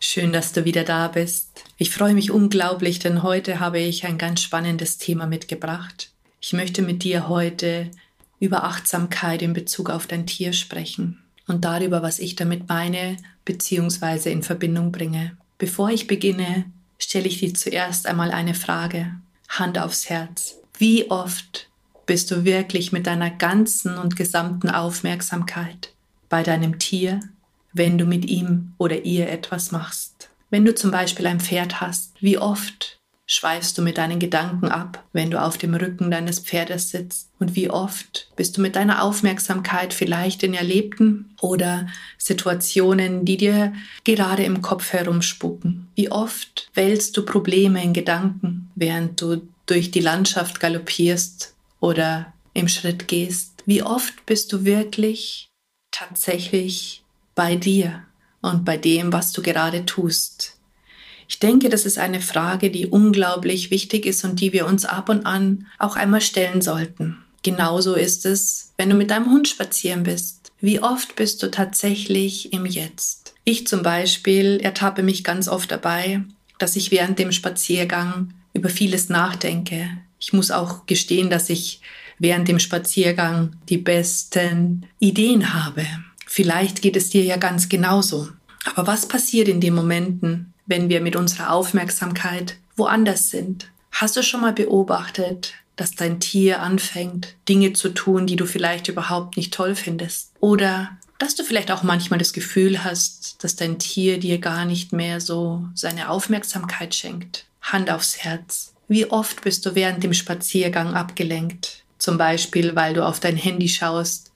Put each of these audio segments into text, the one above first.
schön, dass du wieder da bist. Ich freue mich unglaublich, denn heute habe ich ein ganz spannendes Thema mitgebracht. Ich möchte mit dir heute über Achtsamkeit in Bezug auf dein Tier sprechen und darüber, was ich damit meine bzw. in Verbindung bringe. Bevor ich beginne, stelle ich dir zuerst einmal eine Frage. Hand aufs Herz. Wie oft bist du wirklich mit deiner ganzen und gesamten Aufmerksamkeit bei deinem Tier, wenn du mit ihm oder ihr etwas machst? Wenn du zum Beispiel ein Pferd hast, wie oft schweifst du mit deinen Gedanken ab, wenn du auf dem Rücken deines Pferdes sitzt? Und wie oft bist du mit deiner Aufmerksamkeit vielleicht in Erlebten oder Situationen, die dir gerade im Kopf herumspucken? Wie oft wälzt du Probleme in Gedanken, während du durch die Landschaft galoppierst oder im Schritt gehst? Wie oft bist du wirklich tatsächlich bei dir? und bei dem, was du gerade tust? Ich denke, das ist eine Frage, die unglaublich wichtig ist und die wir uns ab und an auch einmal stellen sollten. Genauso ist es, wenn du mit deinem Hund spazieren bist. Wie oft bist du tatsächlich im Jetzt? Ich zum Beispiel ertappe mich ganz oft dabei, dass ich während dem Spaziergang über vieles nachdenke. Ich muss auch gestehen, dass ich während dem Spaziergang die besten Ideen habe. Vielleicht geht es dir ja ganz genauso. Aber was passiert in den Momenten, wenn wir mit unserer Aufmerksamkeit woanders sind? Hast du schon mal beobachtet, dass dein Tier anfängt, Dinge zu tun, die du vielleicht überhaupt nicht toll findest? Oder dass du vielleicht auch manchmal das Gefühl hast, dass dein Tier dir gar nicht mehr so seine Aufmerksamkeit schenkt? Hand aufs Herz. Wie oft bist du während dem Spaziergang abgelenkt? Zum Beispiel, weil du auf dein Handy schaust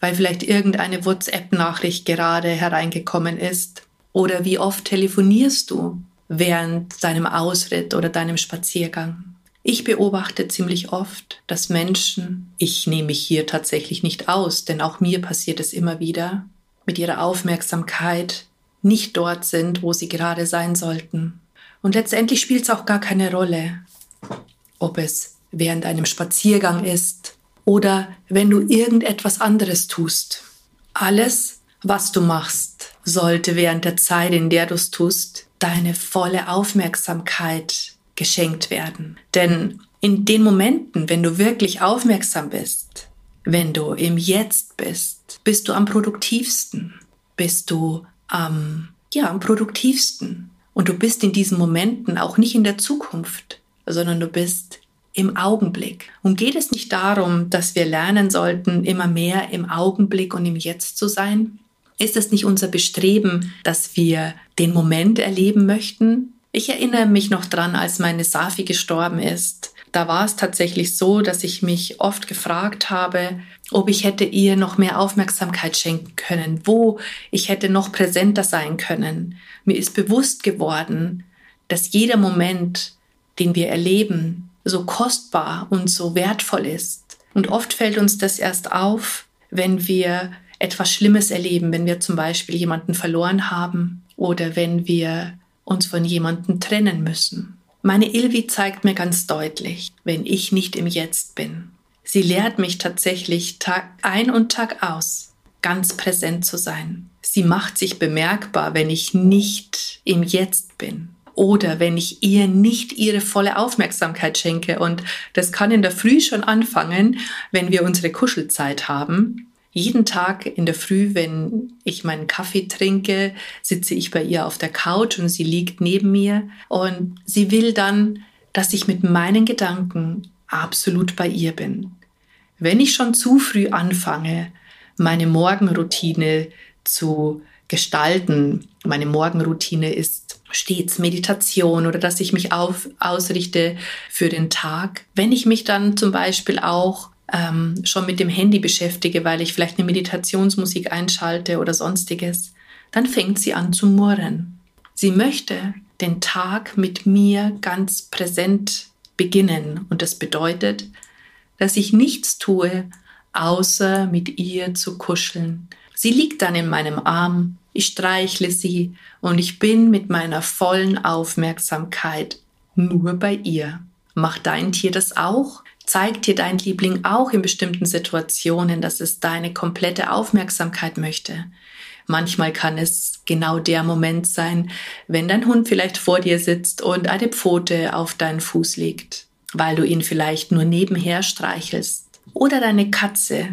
weil vielleicht irgendeine WhatsApp-Nachricht gerade hereingekommen ist? Oder wie oft telefonierst du während deinem Ausritt oder deinem Spaziergang? Ich beobachte ziemlich oft, dass Menschen, ich nehme mich hier tatsächlich nicht aus, denn auch mir passiert es immer wieder, mit ihrer Aufmerksamkeit nicht dort sind, wo sie gerade sein sollten. Und letztendlich spielt es auch gar keine Rolle, ob es während einem Spaziergang ist, oder wenn du irgendetwas anderes tust. Alles, was du machst, sollte während der Zeit, in der du es tust, deine volle Aufmerksamkeit geschenkt werden. Denn in den Momenten, wenn du wirklich aufmerksam bist, wenn du im Jetzt bist, bist du am produktivsten, bist du am, ja, am produktivsten. Und du bist in diesen Momenten auch nicht in der Zukunft, sondern du bist im Augenblick. Und geht es nicht darum, dass wir lernen sollten, immer mehr im Augenblick und im Jetzt zu sein? Ist es nicht unser Bestreben, dass wir den Moment erleben möchten? Ich erinnere mich noch dran, als meine Safi gestorben ist. Da war es tatsächlich so, dass ich mich oft gefragt habe, ob ich hätte ihr noch mehr Aufmerksamkeit schenken können, wo ich hätte noch präsenter sein können. Mir ist bewusst geworden, dass jeder Moment, den wir erleben, so kostbar und so wertvoll ist. Und oft fällt uns das erst auf, wenn wir etwas Schlimmes erleben, wenn wir zum Beispiel jemanden verloren haben oder wenn wir uns von jemandem trennen müssen. Meine Ilvi zeigt mir ganz deutlich, wenn ich nicht im Jetzt bin. Sie lehrt mich tatsächlich Tag ein und Tag aus, ganz präsent zu sein. Sie macht sich bemerkbar, wenn ich nicht im Jetzt bin oder wenn ich ihr nicht ihre volle Aufmerksamkeit schenke. Und das kann in der Früh schon anfangen, wenn wir unsere Kuschelzeit haben. Jeden Tag in der Früh, wenn ich meinen Kaffee trinke, sitze ich bei ihr auf der Couch und sie liegt neben mir und sie will dann, dass ich mit meinen Gedanken absolut bei ihr bin. Wenn ich schon zu früh anfange, meine Morgenroutine zu gestalten, meine Morgenroutine ist stets Meditation oder dass ich mich auf, ausrichte für den Tag. Wenn ich mich dann zum Beispiel auch ähm, schon mit dem Handy beschäftige, weil ich vielleicht eine Meditationsmusik einschalte oder sonstiges, dann fängt sie an zu murren. Sie möchte, den Tag mit mir ganz präsent beginnen. Und das bedeutet, dass ich nichts tue, außer mit ihr zu kuscheln. Sie liegt dann in meinem Arm, ich streichle sie und ich bin mit meiner vollen Aufmerksamkeit nur bei ihr. Macht dein Tier das auch? Zeigt dir dein Liebling auch in bestimmten Situationen, dass es deine komplette Aufmerksamkeit möchte? Manchmal kann es genau der Moment sein, wenn dein Hund vielleicht vor dir sitzt und eine Pfote auf deinen Fuß legt, weil du ihn vielleicht nur nebenher streichelst. Oder deine Katze,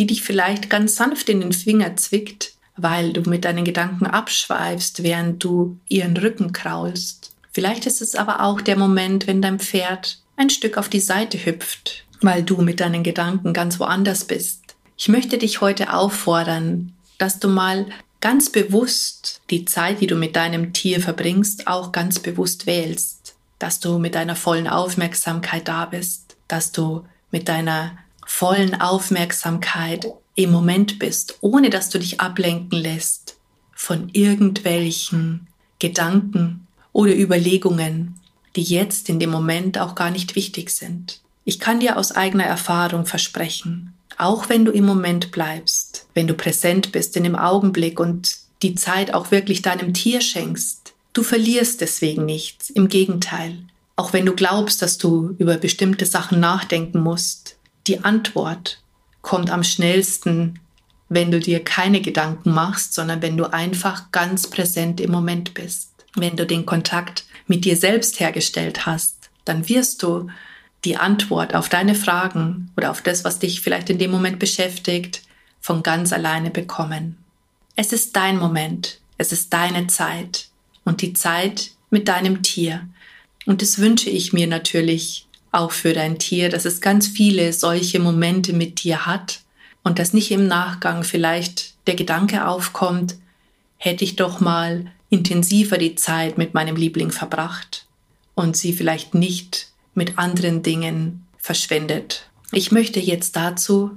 die dich vielleicht ganz sanft in den Finger zwickt, weil du mit deinen Gedanken abschweifst, während du ihren Rücken kraulst. Vielleicht ist es aber auch der Moment, wenn dein Pferd ein Stück auf die Seite hüpft, weil du mit deinen Gedanken ganz woanders bist. Ich möchte dich heute auffordern, dass du mal ganz bewusst die Zeit, die du mit deinem Tier verbringst, auch ganz bewusst wählst, dass du mit deiner vollen Aufmerksamkeit da bist, dass du mit deiner vollen Aufmerksamkeit im Moment bist, ohne dass du dich ablenken lässt von irgendwelchen Gedanken oder Überlegungen, die jetzt in dem Moment auch gar nicht wichtig sind. Ich kann dir aus eigener Erfahrung versprechen, auch wenn du im Moment bleibst, wenn du präsent bist in dem Augenblick und die Zeit auch wirklich deinem Tier schenkst, du verlierst deswegen nichts. Im Gegenteil, auch wenn du glaubst, dass du über bestimmte Sachen nachdenken musst, die Antwort kommt am schnellsten, wenn du dir keine Gedanken machst, sondern wenn du einfach ganz präsent im Moment bist. Wenn du den Kontakt mit dir selbst hergestellt hast, dann wirst du die Antwort auf deine Fragen oder auf das, was dich vielleicht in dem Moment beschäftigt, von ganz alleine bekommen. Es ist dein Moment, es ist deine Zeit und die Zeit mit deinem Tier. Und das wünsche ich mir natürlich auch für dein Tier, dass es ganz viele solche Momente mit dir hat und dass nicht im Nachgang vielleicht der Gedanke aufkommt, hätte ich doch mal intensiver die Zeit mit meinem Liebling verbracht und sie vielleicht nicht mit anderen Dingen verschwendet. Ich möchte jetzt dazu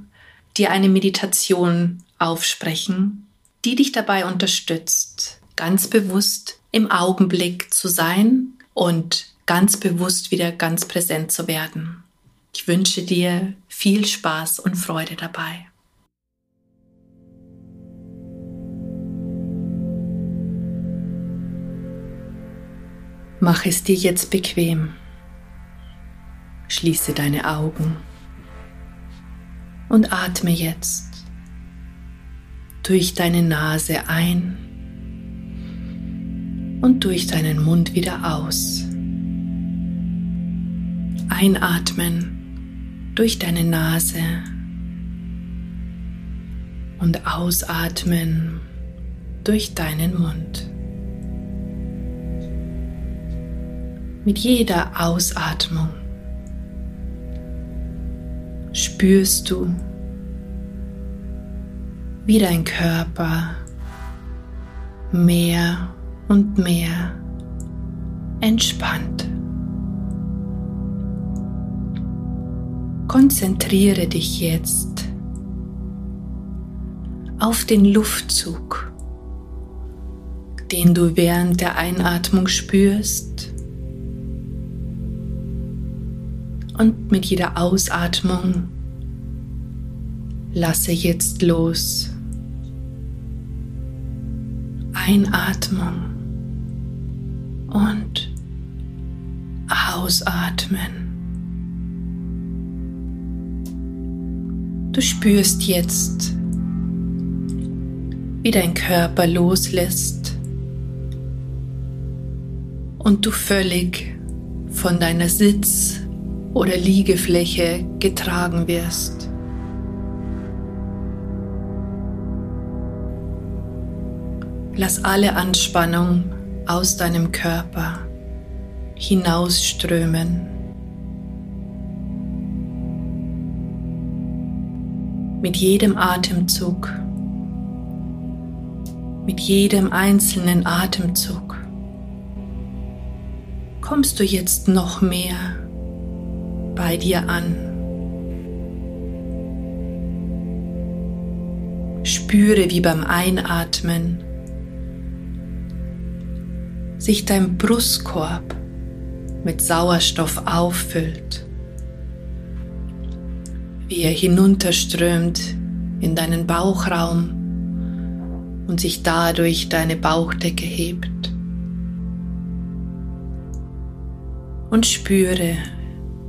dir eine Meditation aufsprechen, die dich dabei unterstützt, ganz bewusst im Augenblick zu sein und ganz bewusst wieder ganz präsent zu werden. Ich wünsche dir viel Spaß und Freude dabei. Mach es dir jetzt bequem. Schließe deine Augen und atme jetzt durch deine Nase ein und durch deinen Mund wieder aus. Einatmen durch deine Nase und ausatmen durch deinen Mund. Mit jeder Ausatmung spürst du, wie dein Körper mehr und mehr entspannt. Konzentriere dich jetzt auf den Luftzug, den du während der Einatmung spürst und mit jeder Ausatmung lasse jetzt los. Einatmung und ausatmen. Du spürst jetzt, wie dein Körper loslässt und du völlig von deiner Sitz- oder Liegefläche getragen wirst. Lass alle Anspannung aus deinem Körper hinausströmen. Mit jedem Atemzug, mit jedem einzelnen Atemzug kommst du jetzt noch mehr bei dir an. Spüre, wie beim Einatmen sich dein Brustkorb mit Sauerstoff auffüllt, wie er hinunterströmt in deinen Bauchraum und sich dadurch deine Bauchdecke hebt. Und spüre,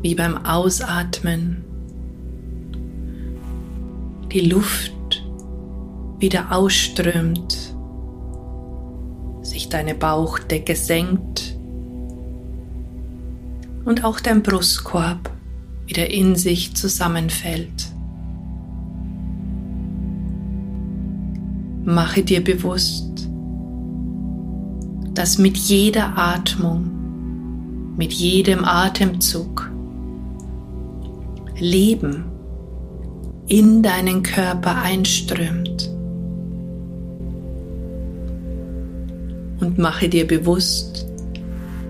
wie beim Ausatmen die Luft wieder ausströmt, sich deine Bauchdecke senkt und auch dein Brustkorb wieder in sich zusammenfällt. Mache dir bewusst, dass mit jeder Atmung, mit jedem Atemzug Leben in deinen Körper einströmt. Und mache dir bewusst,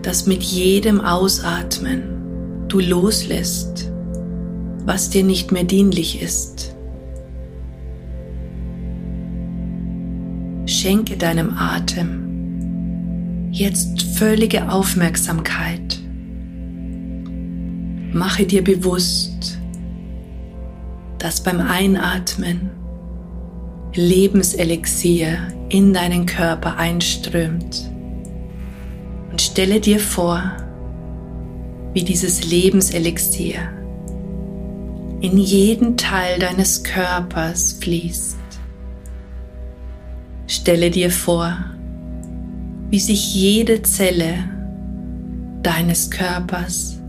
dass mit jedem Ausatmen du loslässt, was dir nicht mehr dienlich ist. Schenke deinem Atem jetzt völlige Aufmerksamkeit. Mache dir bewusst, dass beim Einatmen Lebenselixier in deinen Körper einströmt. Und stelle dir vor, wie dieses Lebenselixier in jeden Teil deines Körpers fließt. Stelle dir vor, wie sich jede Zelle deines Körpers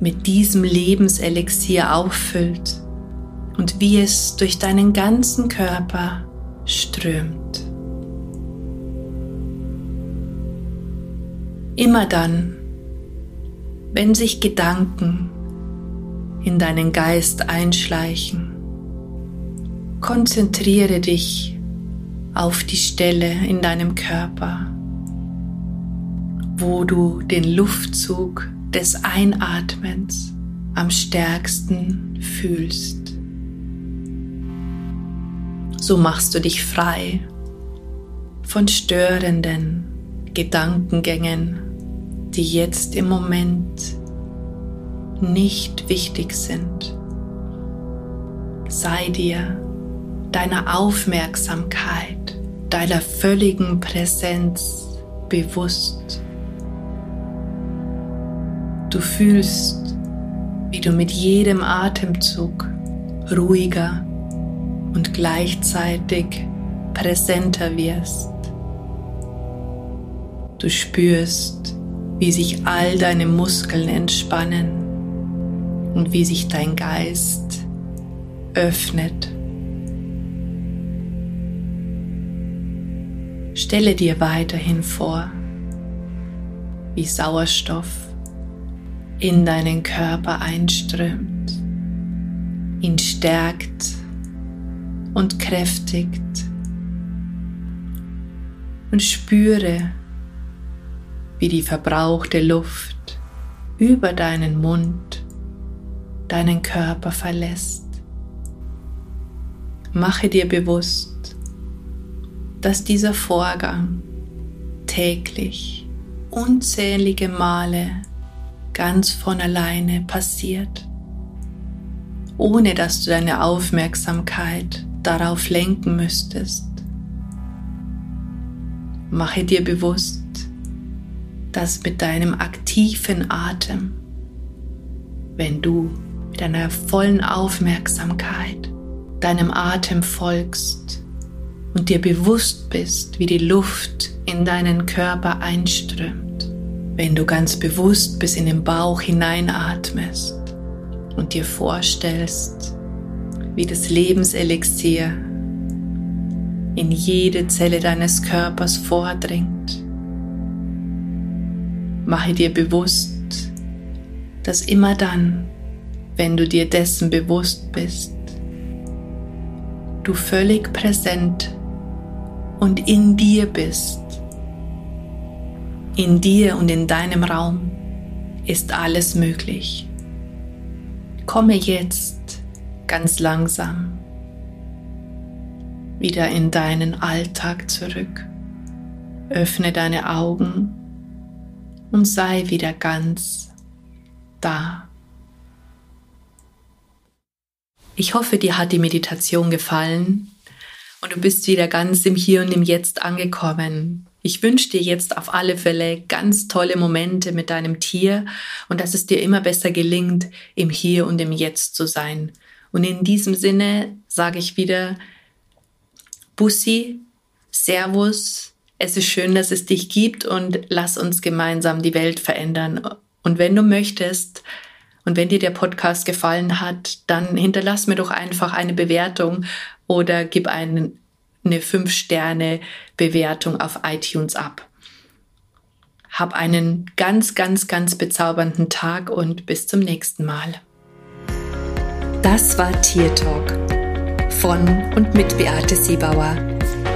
mit diesem Lebenselixier auffüllt und wie es durch deinen ganzen Körper strömt. Immer dann, wenn sich Gedanken in deinen Geist einschleichen, konzentriere dich auf die Stelle in deinem Körper, wo du den Luftzug des Einatmens am stärksten fühlst. So machst du dich frei von störenden Gedankengängen, die jetzt im Moment nicht wichtig sind. Sei dir deiner Aufmerksamkeit, deiner völligen Präsenz bewusst. Du fühlst, wie du mit jedem Atemzug ruhiger und gleichzeitig präsenter wirst. Du spürst, wie sich all deine Muskeln entspannen und wie sich dein Geist öffnet. Stelle dir weiterhin vor, wie Sauerstoff in deinen Körper einströmt, ihn stärkt und kräftigt. Und spüre, wie die verbrauchte Luft über deinen Mund deinen Körper verlässt. Mache dir bewusst, dass dieser Vorgang täglich unzählige Male ganz von alleine passiert, ohne dass du deine Aufmerksamkeit darauf lenken müsstest. Mache dir bewusst, dass mit deinem aktiven Atem, wenn du mit deiner vollen Aufmerksamkeit deinem Atem folgst und dir bewusst bist, wie die Luft in deinen Körper einströmt, wenn du ganz bewusst bis in den Bauch hineinatmest und dir vorstellst, wie das Lebenselixier in jede Zelle deines Körpers vordringt. Mache dir bewusst, dass immer dann, wenn du dir dessen bewusst bist, du völlig präsent und in dir bist. In dir und in deinem Raum ist alles möglich. Komme jetzt ganz langsam wieder in deinen Alltag zurück. Öffne deine Augen und sei wieder ganz da. Ich hoffe, dir hat die Meditation gefallen und du bist wieder ganz im Hier und im Jetzt angekommen. Ich wünsche dir jetzt auf alle Fälle ganz tolle Momente mit deinem Tier und dass es dir immer besser gelingt, im Hier und im Jetzt zu sein. Und in diesem Sinne sage ich wieder Bussi, Servus, es ist schön, dass es dich gibt und lass uns gemeinsam die Welt verändern. Und wenn du möchtest, und wenn dir der Podcast gefallen hat, dann hinterlass mir doch einfach eine Bewertung oder gib einen eine 5-Sterne-Bewertung auf iTunes ab. Hab einen ganz, ganz, ganz bezaubernden Tag und bis zum nächsten Mal. Das war Tier Talk von und mit Beate Siebauer,